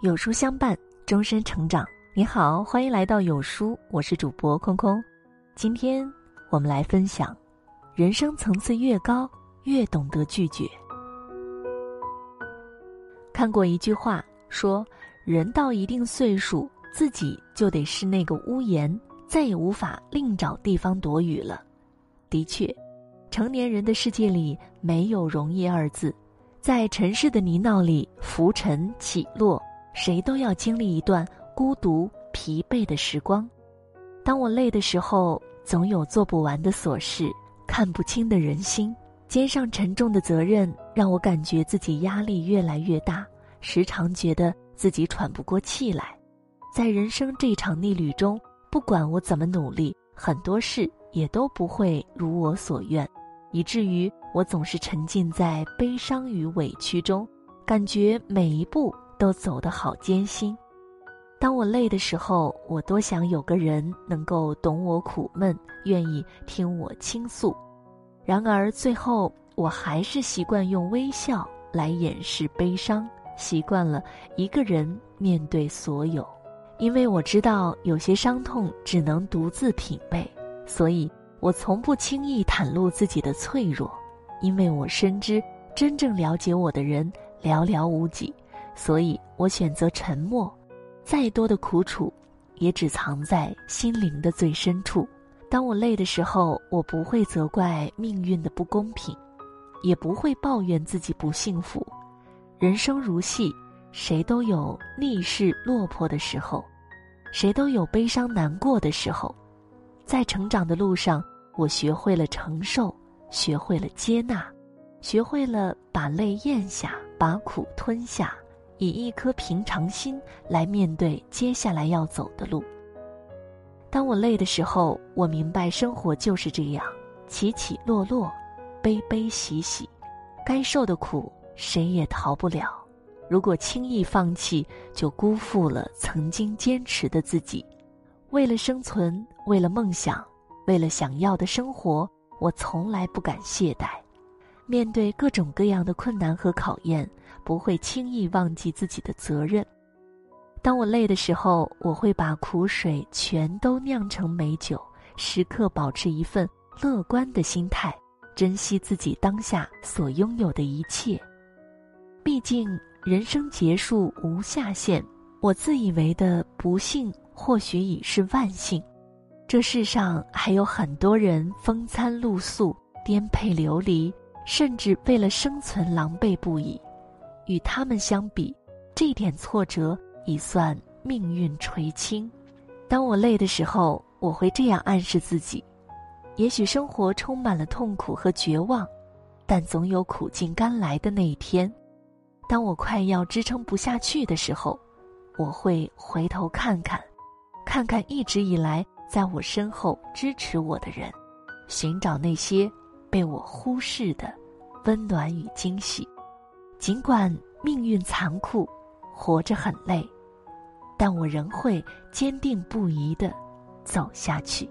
有书相伴，终身成长。你好，欢迎来到有书，我是主播空空。今天我们来分享：人生层次越高，越懂得拒绝。看过一句话说：“人到一定岁数，自己就得是那个屋檐，再也无法另找地方躲雨了。”的确，成年人的世界里没有容易二字。在尘世的泥淖里浮沉起落，谁都要经历一段孤独疲惫的时光。当我累的时候，总有做不完的琐事，看不清的人心，肩上沉重的责任，让我感觉自己压力越来越大，时常觉得自己喘不过气来。在人生这场逆旅中，不管我怎么努力，很多事也都不会如我所愿。以至于我总是沉浸在悲伤与委屈中，感觉每一步都走得好艰辛。当我累的时候，我多想有个人能够懂我苦闷，愿意听我倾诉。然而最后，我还是习惯用微笑来掩饰悲伤，习惯了一个人面对所有。因为我知道有些伤痛只能独自品味，所以。我从不轻易袒露自己的脆弱，因为我深知真正了解我的人寥寥无几，所以我选择沉默。再多的苦楚，也只藏在心灵的最深处。当我累的时候，我不会责怪命运的不公平，也不会抱怨自己不幸福。人生如戏，谁都有逆势落魄的时候，谁都有悲伤难过的时候。在成长的路上，我学会了承受，学会了接纳，学会了把泪咽下，把苦吞下，以一颗平常心来面对接下来要走的路。当我累的时候，我明白生活就是这样，起起落落，悲悲喜喜，该受的苦谁也逃不了。如果轻易放弃，就辜负了曾经坚持的自己。为了生存，为了梦想，为了想要的生活，我从来不敢懈怠。面对各种各样的困难和考验，不会轻易忘记自己的责任。当我累的时候，我会把苦水全都酿成美酒，时刻保持一份乐观的心态，珍惜自己当下所拥有的一切。毕竟，人生结束无下限，我自以为的不幸。或许已是万幸，这世上还有很多人风餐露宿、颠沛流离，甚至为了生存狼狈不已。与他们相比，这点挫折已算命运垂青。当我累的时候，我会这样暗示自己：也许生活充满了痛苦和绝望，但总有苦尽甘来的那一天。当我快要支撑不下去的时候，我会回头看看。看看一直以来在我身后支持我的人，寻找那些被我忽视的温暖与惊喜。尽管命运残酷，活着很累，但我仍会坚定不移的走下去。